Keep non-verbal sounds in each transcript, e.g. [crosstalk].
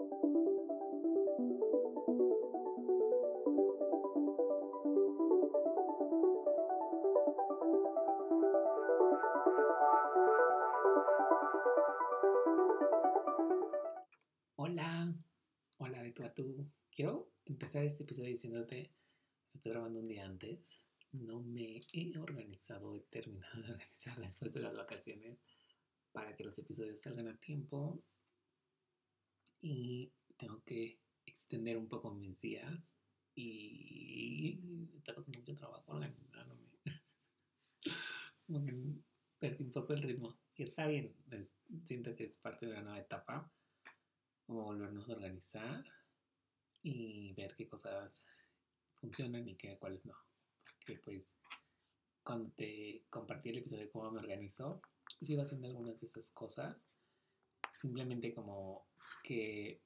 Hola, hola de tú a tú. Quiero empezar este episodio diciéndote, estoy grabando un día antes, no me he organizado, he terminado de [laughs] organizar después de las vacaciones para que los episodios salgan a tiempo y tengo que extender un poco mis días y está costando mucho trabajo organizándome. [laughs] perdí un poco el ritmo y está bien, siento que es parte de una nueva etapa como volvernos a organizar y ver qué cosas funcionan y qué cuáles no. Porque pues cuando te compartí el episodio de cómo me organizo, sigo haciendo algunas de esas cosas. Simplemente como que...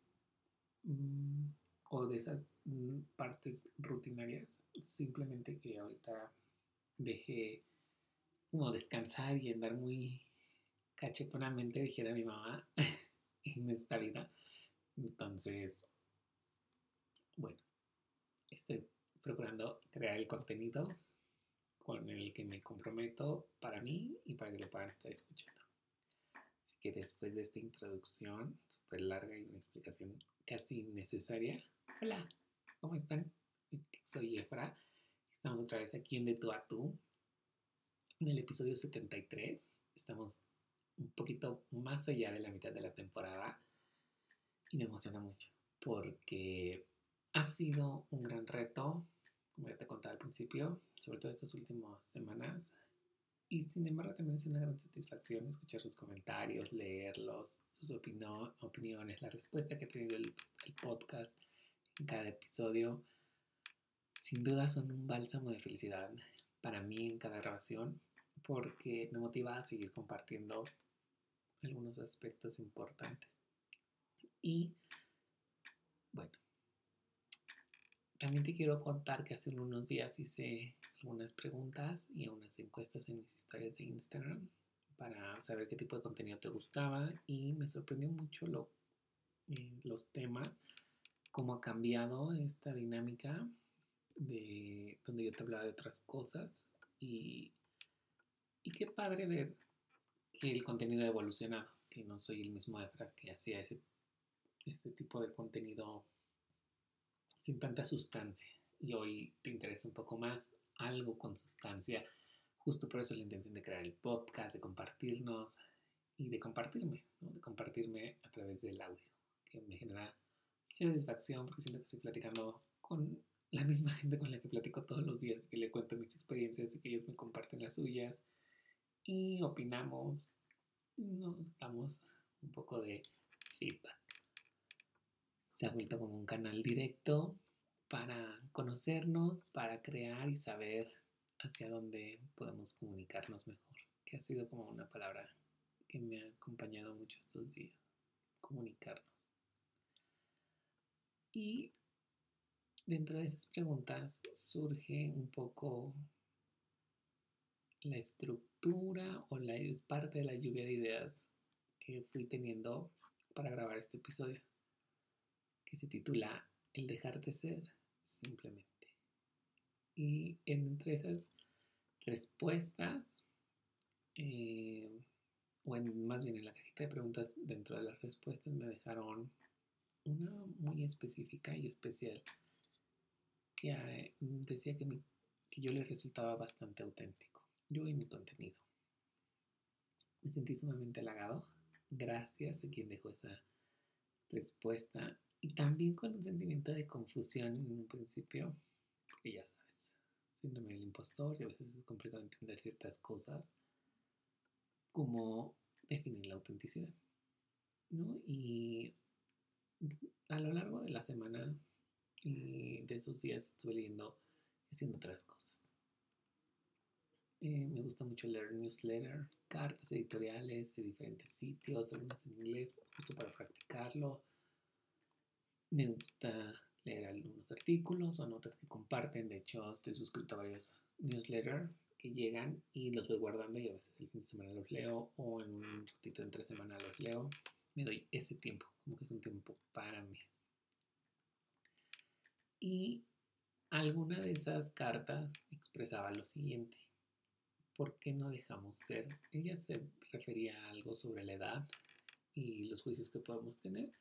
Mm, o de esas mm, partes rutinarias. Simplemente que ahorita dejé como descansar y andar muy cachetonamente, dijera mi mamá, [laughs] en esta vida. Entonces, bueno, estoy procurando crear el contenido con el que me comprometo para mí y para que lo puedan estar escuchando. Que después de esta introducción súper larga y una explicación casi innecesaria, hola, ¿cómo están? Soy Efra, estamos otra vez aquí en De Tú a Tú, en el episodio 73, estamos un poquito más allá de la mitad de la temporada y me emociona mucho porque ha sido un gran reto, como ya te contaba al principio, sobre todo estas últimas semanas. Y sin embargo también es una gran satisfacción escuchar sus comentarios, leerlos, sus opiniones, la respuesta que ha tenido el, el podcast en cada episodio. Sin duda son un bálsamo de felicidad para mí en cada grabación porque me motiva a seguir compartiendo algunos aspectos importantes. Y bueno, también te quiero contar que hace unos días hice algunas preguntas y unas encuestas en mis historias de Instagram para saber qué tipo de contenido te gustaba y me sorprendió mucho eh, los temas, cómo ha cambiado esta dinámica de donde yo te hablaba de otras cosas y, y qué padre ver que el contenido ha evolucionado, que no soy el mismo Efra que hacía ese este tipo de contenido sin tanta sustancia. Y hoy te interesa un poco más algo con sustancia. Justo por eso la intención de crear el podcast, de compartirnos y de compartirme, de compartirme a través del audio, que me genera mucha satisfacción porque siento que estoy platicando con la misma [laughs] gente con la que platico todos los días, que le cuento mis experiencias y que ellos me comparten las suyas y opinamos, nos damos un poco de feedback se ha vuelto como un canal directo para conocernos, para crear y saber hacia dónde podemos comunicarnos mejor, que ha sido como una palabra que me ha acompañado mucho estos días, comunicarnos. Y dentro de esas preguntas surge un poco la estructura o la es parte de la lluvia de ideas que fui teniendo para grabar este episodio se titula El dejar de ser simplemente. Y entre esas respuestas, eh, o en, más bien en la cajita de preguntas, dentro de las respuestas me dejaron una muy específica y especial que eh, decía que, que yo le resultaba bastante auténtico, yo y mi contenido. Me sentí sumamente halagado. Gracias a quien dejó esa respuesta y también con un sentimiento de confusión en un principio, porque ya sabes, síndrome del impostor y a veces es complicado entender ciertas cosas, como definir la autenticidad. ¿no? Y a lo largo de la semana y de esos días estuve leyendo y haciendo otras cosas. Eh, me gusta mucho leer newsletter, cartas editoriales de diferentes sitios, algunas en inglés, justo para practicarlo me gusta leer algunos artículos o notas que comparten. De hecho, estoy suscrito a varios newsletters que llegan y los voy guardando y a veces el fin de semana los leo o en un ratito entre semana los leo. Me doy ese tiempo como que es un tiempo para mí. Y alguna de esas cartas expresaba lo siguiente. ¿Por qué no dejamos ser? Ella se refería a algo sobre la edad y los juicios que podemos tener,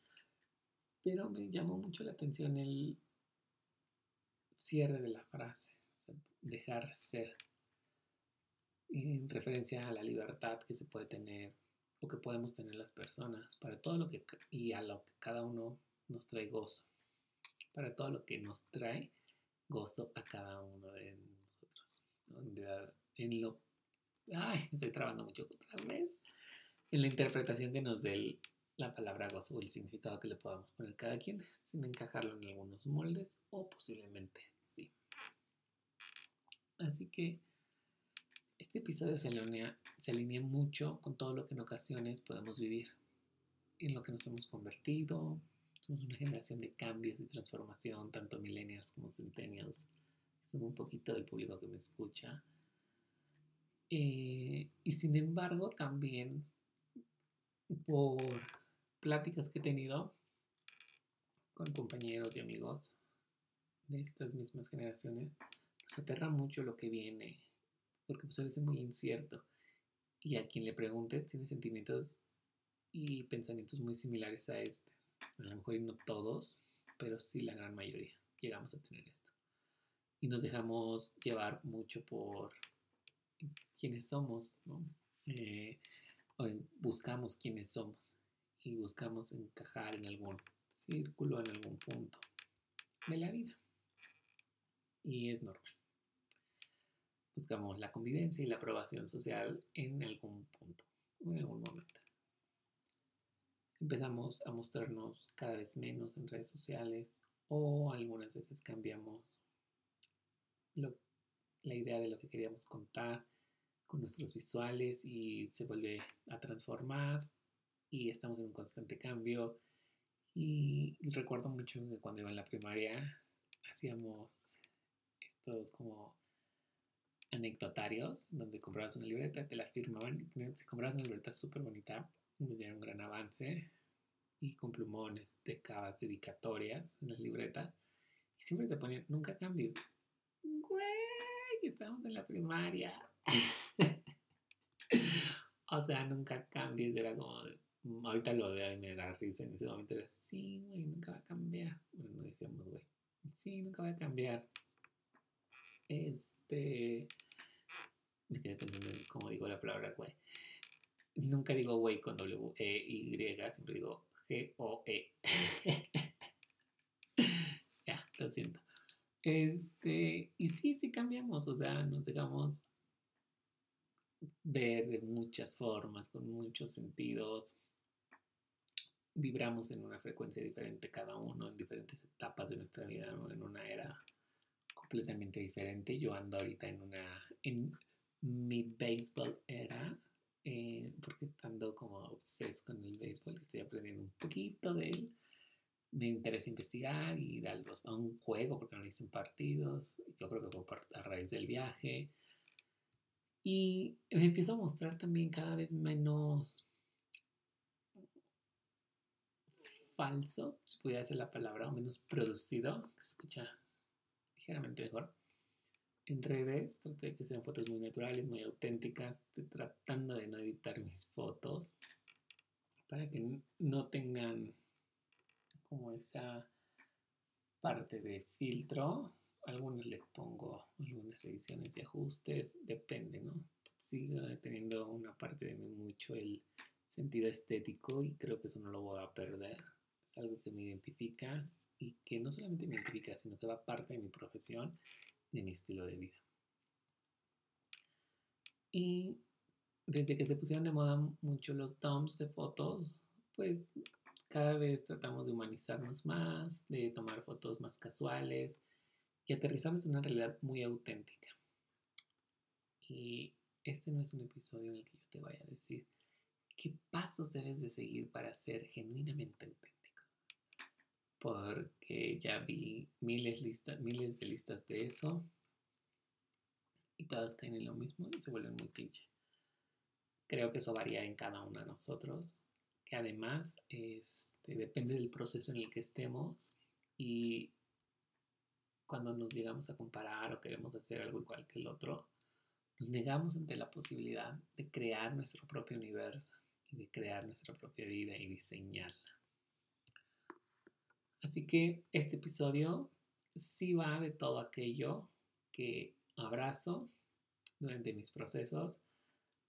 pero me llamó mucho la atención el cierre de la frase, dejar ser, en referencia a la libertad que se puede tener o que podemos tener las personas para todo lo que y a lo que cada uno nos trae gozo, para todo lo que nos trae gozo a cada uno de nosotros. En, lo, ay, estoy trabando mucho otra vez. En la interpretación que nos dé la palabra gozo o el significado que le podamos poner cada quien, sin encajarlo en algunos moldes o posiblemente sí. Así que este episodio se alinea, se alinea mucho con todo lo que en ocasiones podemos vivir, en lo que nos hemos convertido, somos una generación de cambios y transformación, tanto millennials como centennials. Son un poquito del público que me escucha. Eh, y sin embargo, también por pláticas que he tenido con compañeros y amigos de estas mismas generaciones, nos aterra mucho lo que viene, porque pues a veces es muy incierto. Y a quien le preguntes tiene sentimientos y pensamientos muy similares a este a lo mejor no todos, pero sí la gran mayoría llegamos a tener esto. Y nos dejamos llevar mucho por quiénes somos. Eh, buscamos quiénes somos y buscamos encajar en algún círculo, en algún punto de la vida. Y es normal. Buscamos la convivencia y la aprobación social en algún punto o en algún momento empezamos a mostrarnos cada vez menos en redes sociales o algunas veces cambiamos la idea de lo que queríamos contar con nuestros visuales y se vuelve a transformar y estamos en un constante cambio. Y recuerdo mucho que cuando iba en la primaria hacíamos estos como anecdotarios donde comprabas una libreta, te la firmaban, si comprabas una libreta súper bonita, me dieron un gran avance y con plumones, decabas, dedicatorias en las libretas. Y siempre te ponían, nunca cambies. Güey, estamos en la primaria. [laughs] o sea, nunca cambies. Era como, ahorita lo veo y me da risa. En ese momento era, sí, güey, nunca va a cambiar. Bueno, no decíamos, güey, sí, nunca va a cambiar. Este, me quedé pensando en cómo digo la palabra güey. Nunca digo güey con W, E, Y, siempre digo G-O-E. [laughs] ya, lo siento. Este, y sí, sí cambiamos, o sea, nos dejamos ver de muchas formas, con muchos sentidos. Vibramos en una frecuencia diferente cada uno, en diferentes etapas de nuestra vida, en una era completamente diferente. Yo ando ahorita en una, en mi béisbol era, eh, porque estando como obses con el béisbol, estoy aprendiendo un poquito de él. Me interesa investigar darlos a un juego porque no dicen partidos. Yo creo que fue a raíz del viaje. Y me empiezo a mostrar también cada vez menos falso, si pudiera ser la palabra, o menos producido, se escucha ligeramente mejor en redes, traté de que sean fotos muy naturales, muy auténticas, estoy tratando de no editar mis fotos para que no tengan como esa parte de filtro. Algunos les pongo algunas ediciones y ajustes, depende, ¿no? Sigo teniendo una parte de mí mucho el sentido estético y creo que eso no lo voy a perder. Algo que me identifica y que no solamente me identifica, sino que va parte de mi profesión de mi estilo de vida. Y desde que se pusieron de moda mucho los dumps de fotos, pues cada vez tratamos de humanizarnos más, de tomar fotos más casuales y aterrizarnos en una realidad muy auténtica. Y este no es un episodio en el que yo te vaya a decir qué pasos debes de seguir para ser genuinamente auténtico. Porque ya vi miles, miles de listas de eso y todas caen en lo mismo y se vuelven muy cliché. Creo que eso varía en cada uno de nosotros, que además este, depende del proceso en el que estemos y cuando nos llegamos a comparar o queremos hacer algo igual que el otro, nos negamos ante la posibilidad de crear nuestro propio universo y de crear nuestra propia vida y diseñarla. Así que este episodio sí va de todo aquello que abrazo durante mis procesos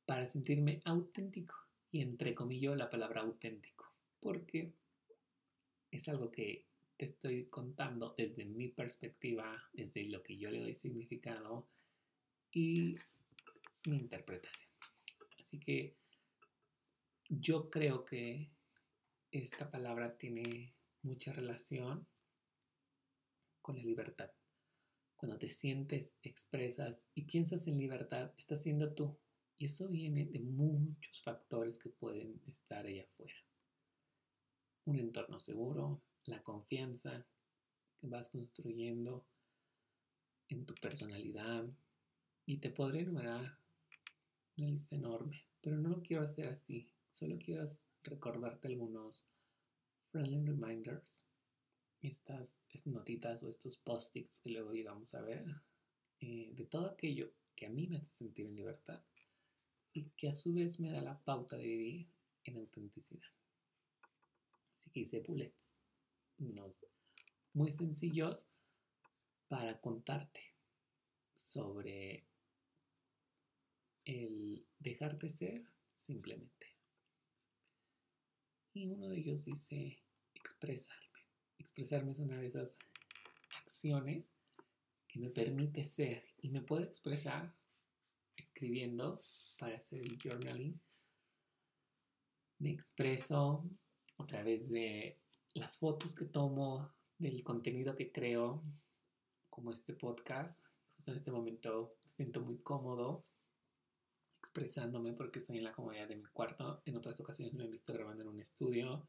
para sentirme auténtico y entre comillas la palabra auténtico, porque es algo que te estoy contando desde mi perspectiva, desde lo que yo le doy significado y mi interpretación. Así que yo creo que esta palabra tiene mucha relación con la libertad. Cuando te sientes, expresas y piensas en libertad, estás siendo tú. Y eso viene de muchos factores que pueden estar allá afuera. Un entorno seguro, la confianza que vas construyendo en tu personalidad. Y te podré enumerar una lista enorme, pero no lo quiero hacer así. Solo quiero recordarte algunos friendly reminders, estas, notitas o estos post-its que luego llegamos a ver, eh, de todo aquello que a mí me hace sentir en libertad y que a su vez me da la pauta de vivir en autenticidad. Así que hice bullets, muy sencillos para contarte sobre el dejarte ser simplemente. Y uno de ellos dice expresarme. Expresarme es una de esas acciones que me permite ser y me puedo expresar escribiendo para hacer el journaling. Me expreso a través de las fotos que tomo, del contenido que creo, como este podcast. Justo en este momento me siento muy cómodo expresándome porque estoy en la comodidad de mi cuarto. En otras ocasiones me he visto grabando en un estudio,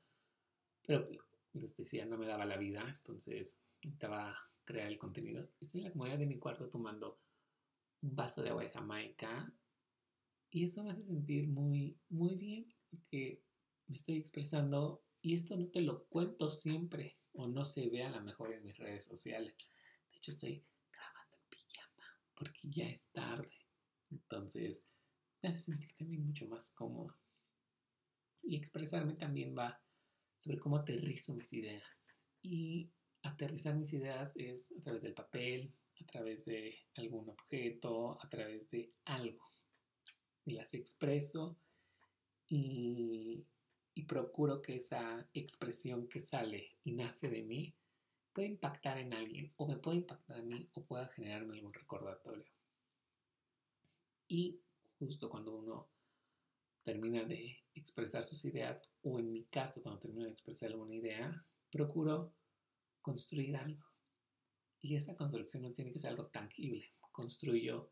pero les decía, no me daba la vida, entonces necesitaba crear el contenido. Estoy en la comodidad de mi cuarto tomando un vaso de agua de Jamaica y eso me hace sentir muy, muy bien porque me estoy expresando y esto no te lo cuento siempre o no se ve a lo mejor en mis redes sociales. De hecho, estoy grabando en pijama porque ya es tarde. Entonces, me hace sentir también mucho más cómodo. Y expresarme también va sobre cómo aterrizo mis ideas. Y aterrizar mis ideas es a través del papel, a través de algún objeto, a través de algo. Y las expreso y, y procuro que esa expresión que sale y nace de mí pueda impactar en alguien o me pueda impactar a mí o pueda generarme algún recordatorio. Y justo cuando uno termina de expresar sus ideas, o en mi caso, cuando termino de expresar alguna idea, procuro construir algo. Y esa construcción no tiene que ser algo tangible. Construyo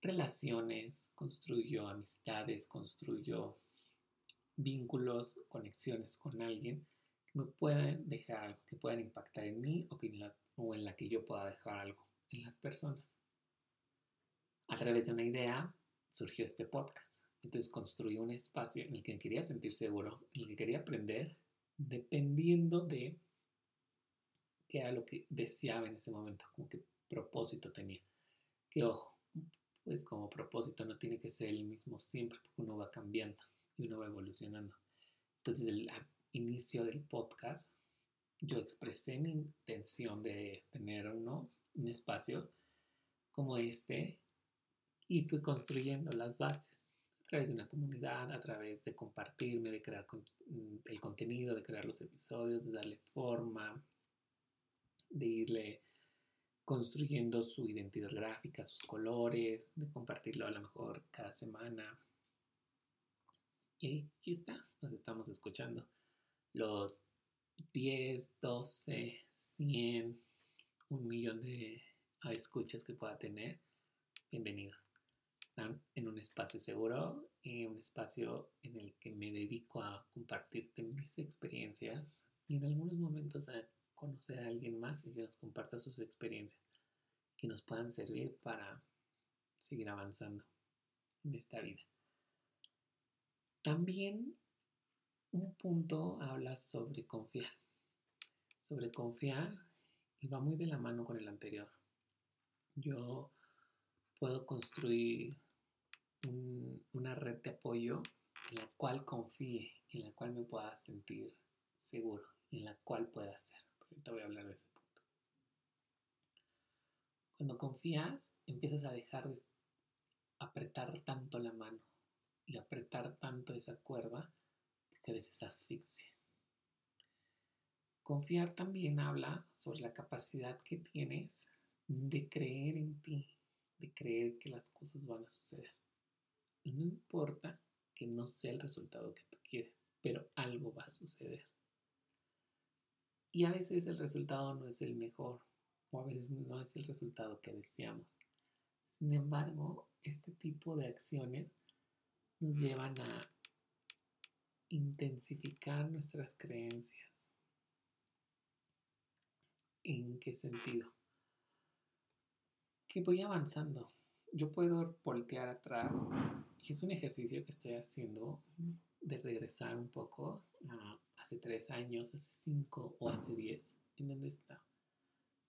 relaciones, construyo amistades, construyo vínculos, conexiones con alguien que me puedan dejar algo, que puedan impactar en mí o, que o en la que yo pueda dejar algo en las personas. A través de una idea surgió este podcast. Entonces construí un espacio en el que quería sentir seguro, en el que quería aprender, dependiendo de qué era lo que deseaba en ese momento, como qué propósito tenía. Que ojo, pues como propósito no tiene que ser el mismo siempre, porque uno va cambiando y uno va evolucionando. Entonces, el inicio del podcast, yo expresé mi intención de tener uno, un espacio como este y fui construyendo las bases a través de una comunidad, a través de compartirme, de crear mm, el contenido, de crear los episodios, de darle forma, de irle construyendo su identidad gráfica, sus colores, de compartirlo a lo mejor cada semana. Y aquí está, nos estamos escuchando. Los 10, 12, 100, un millón de escuchas que pueda tener. Bienvenidos en un espacio seguro, y un espacio en el que me dedico a compartirte mis experiencias y en algunos momentos a conocer a alguien más y que nos comparta sus experiencias que nos puedan servir para seguir avanzando en esta vida. También un punto habla sobre confiar. Sobre confiar y va muy de la mano con el anterior. Yo puedo construir una red de apoyo en la cual confíe, en la cual me pueda sentir seguro y en la cual pueda ser. Ahorita voy a hablar de ese punto. Cuando confías, empiezas a dejar de apretar tanto la mano y apretar tanto esa cuerda porque a veces asfixia. Confiar también habla sobre la capacidad que tienes de creer en ti, de creer que las cosas van a suceder. No importa que no sea el resultado que tú quieres, pero algo va a suceder. Y a veces el resultado no es el mejor, o a veces no es el resultado que deseamos. Sin embargo, este tipo de acciones nos llevan a intensificar nuestras creencias. ¿En qué sentido? Que voy avanzando. Yo puedo voltear atrás y es un ejercicio que estoy haciendo de regresar un poco a hace tres años, hace cinco o hace diez. ¿En dónde está?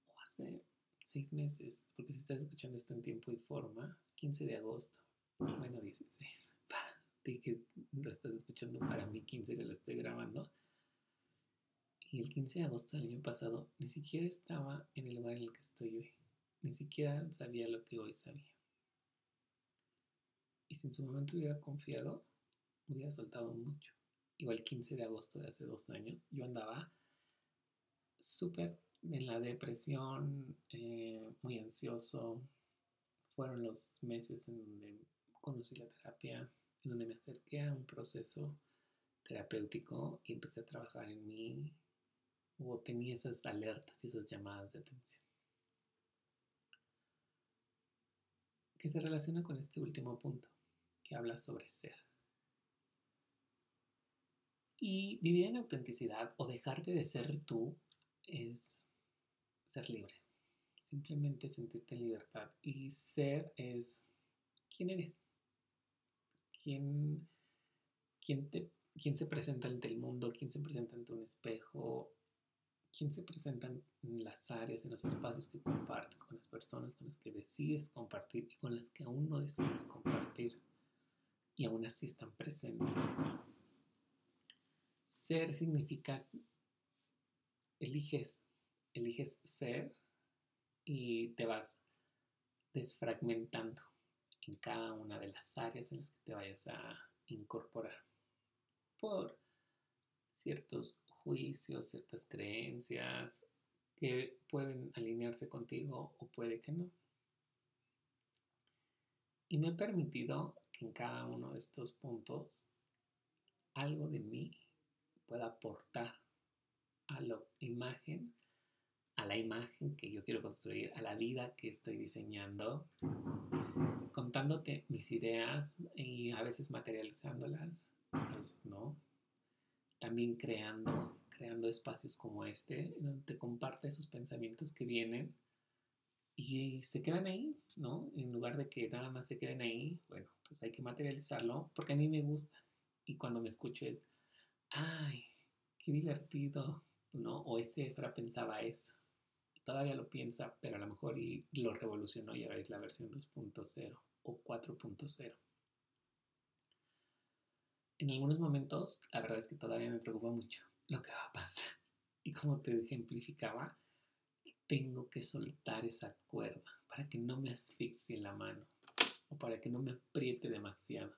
O hace seis meses, porque si estás escuchando esto en tiempo y forma, 15 de agosto, bueno, 16, [laughs] para ti que lo estás escuchando, para mí 15 que lo estoy grabando. Y el 15 de agosto del año pasado ni siquiera estaba en el lugar en el que estoy hoy, ni siquiera sabía lo que hoy sabía. Y si en su momento hubiera confiado, hubiera soltado mucho. Igual 15 de agosto de hace dos años, yo andaba súper en la depresión, eh, muy ansioso. Fueron los meses en donde conocí la terapia, en donde me acerqué a un proceso terapéutico y empecé a trabajar en mí o tenía esas alertas y esas llamadas de atención. Que se relaciona con este último punto que habla sobre ser. Y vivir en autenticidad o dejarte de ser tú es ser libre. Simplemente sentirte en libertad. Y ser es quién eres. ¿Quién, quién, te, quién se presenta ante el mundo? ¿Quién se presenta ante un espejo? ¿Quién se presenta en las áreas, en los espacios que compartes, con las personas con las que decides compartir y con las que aún no decides compartir? Y aún así están presentes. Ser significa, eliges, eliges ser y te vas desfragmentando en cada una de las áreas en las que te vayas a incorporar por ciertos juicios, ciertas creencias que pueden alinearse contigo o puede que no. Y me he permitido en cada uno de estos puntos algo de mí pueda aportar a la imagen, a la imagen que yo quiero construir, a la vida que estoy diseñando, contándote mis ideas y a veces materializándolas, a veces no. También creando, creando espacios como este, donde te comparte esos pensamientos que vienen y se quedan ahí, ¿no? En lugar de que nada más se queden ahí, bueno, pues hay que materializarlo porque a mí me gusta. Y cuando me escucho es, ay, qué divertido, ¿no? O ese Efra pensaba eso. todavía lo piensa, pero a lo mejor y lo revolucionó y ahora es la versión 2.0 o 4.0. En algunos momentos, la verdad es que todavía me preocupa mucho lo que va a pasar. Y como te ejemplificaba, tengo que soltar esa cuerda para que no me asfixie la mano o para que no me apriete demasiado.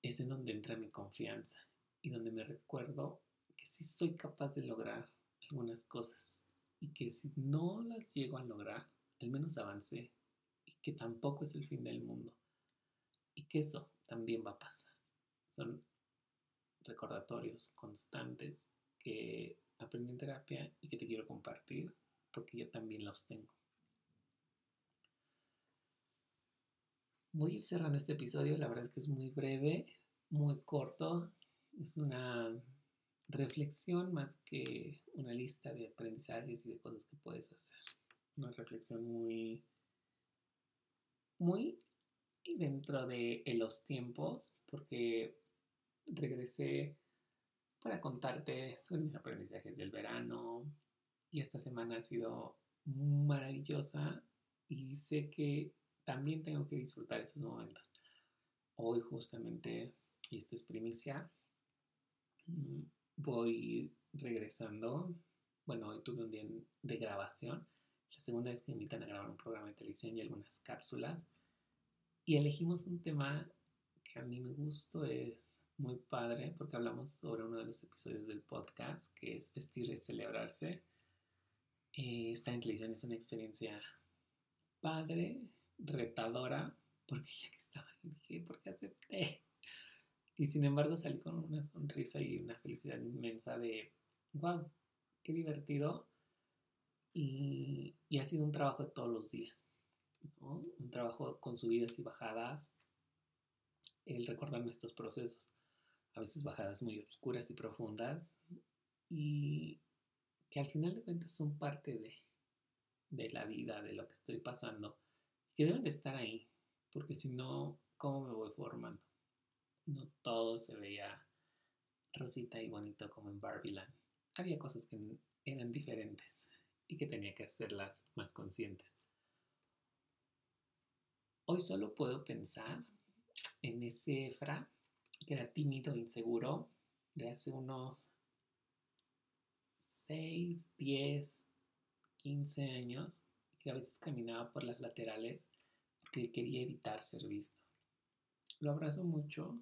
Es en donde entra mi confianza y donde me recuerdo que sí soy capaz de lograr algunas cosas y que si no las llego a lograr, al menos avancé y que tampoco es el fin del mundo y que eso también va a pasar. Son recordatorios constantes que aprendí en terapia y que te quiero compartir porque yo también los tengo. Voy a ir cerrando este episodio, la verdad es que es muy breve, muy corto, es una reflexión más que una lista de aprendizajes y de cosas que puedes hacer. Una reflexión muy, muy dentro de los tiempos, porque regresé para contarte sobre mis aprendizajes del verano y esta semana ha sido maravillosa y sé que también tengo que disfrutar esos momentos. Hoy justamente, y esto es primicia, mm, voy regresando. Bueno, hoy tuve un día de grabación. La segunda vez que me invitan a grabar un programa de televisión y algunas cápsulas. Y elegimos un tema que a mí me gustó, es muy padre, porque hablamos sobre uno de los episodios del podcast, que es vestir y celebrarse. Eh, estar en televisión es una experiencia padre, retadora, porque ya que estaba ahí dije, ¿por qué acepté? Y sin embargo salí con una sonrisa y una felicidad inmensa de, wow, qué divertido. Y, y ha sido un trabajo de todos los días, ¿no? un trabajo con subidas y bajadas, el recordar nuestros procesos, a veces bajadas muy oscuras y profundas, y que al final de cuentas son parte de, de la vida, de lo que estoy pasando, que deben de estar ahí, porque si no, ¿cómo me voy formando? No todo se veía rosita y bonito como en Barbieland. Había cosas que eran diferentes y que tenía que hacerlas más conscientes. Hoy solo puedo pensar en ese Efra que era tímido e inseguro de hace unos 6, 10, 15 años, que a veces caminaba por las laterales porque quería evitar ser visto. Lo abrazo mucho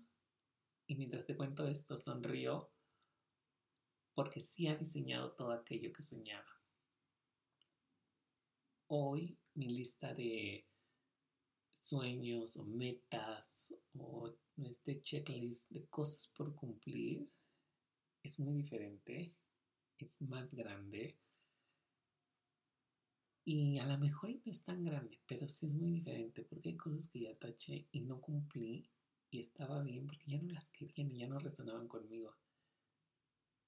y mientras te cuento esto sonrío porque sí ha diseñado todo aquello que soñaba. Hoy mi lista de sueños o metas o este checklist de cosas por cumplir es muy diferente, es más grande y a lo mejor no es tan grande, pero sí es muy diferente porque hay cosas que ya taché y no cumplí y estaba bien porque ya no las querían y ya no resonaban conmigo.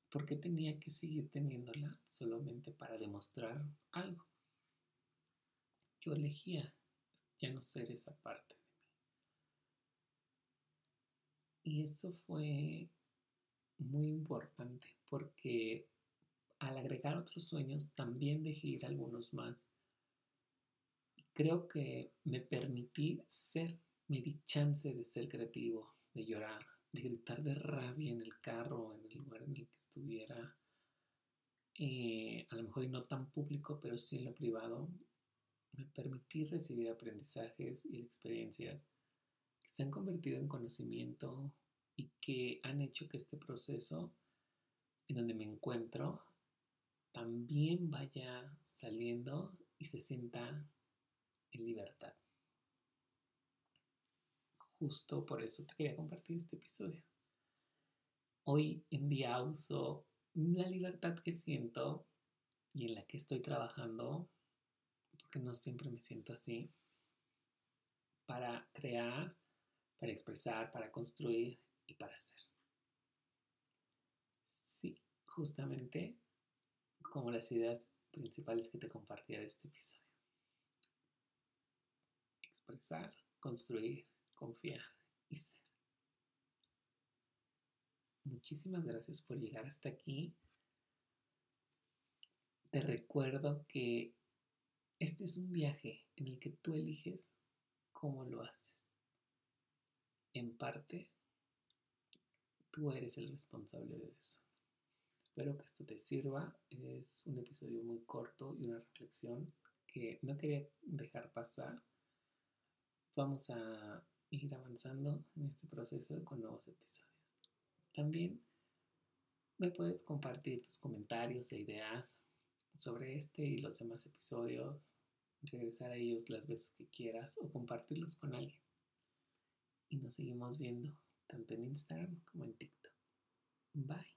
¿Por qué tenía que seguir teniéndola solamente para demostrar algo? Yo elegía ya no ser esa parte de mí. Y eso fue muy importante porque al agregar otros sueños también dejé ir algunos más. Y creo que me permití ser, me di chance de ser creativo, de llorar, de gritar de rabia en el carro, en el lugar en el que estuviera. Eh, a lo mejor y no tan público, pero sí en lo privado, me permití recibir aprendizajes y experiencias que se han convertido en conocimiento y que han hecho que este proceso en donde me encuentro también vaya saliendo y se sienta en libertad. Justo por eso te quería compartir este episodio. Hoy en día uso la libertad que siento y en la que estoy trabajando, porque no siempre me siento así, para crear, para expresar, para construir y para hacer. Sí, justamente como las ideas principales que te compartía de este episodio. Expresar, construir, confiar y ser. Muchísimas gracias por llegar hasta aquí. Te recuerdo que este es un viaje en el que tú eliges cómo lo haces. En parte, tú eres el responsable de eso. Espero que esto te sirva. Es un episodio muy corto y una reflexión que no quería dejar pasar. Vamos a ir avanzando en este proceso con nuevos episodios. También me puedes compartir tus comentarios e ideas sobre este y los demás episodios, regresar a ellos las veces que quieras o compartirlos con alguien. Y nos seguimos viendo tanto en Instagram como en TikTok. Bye.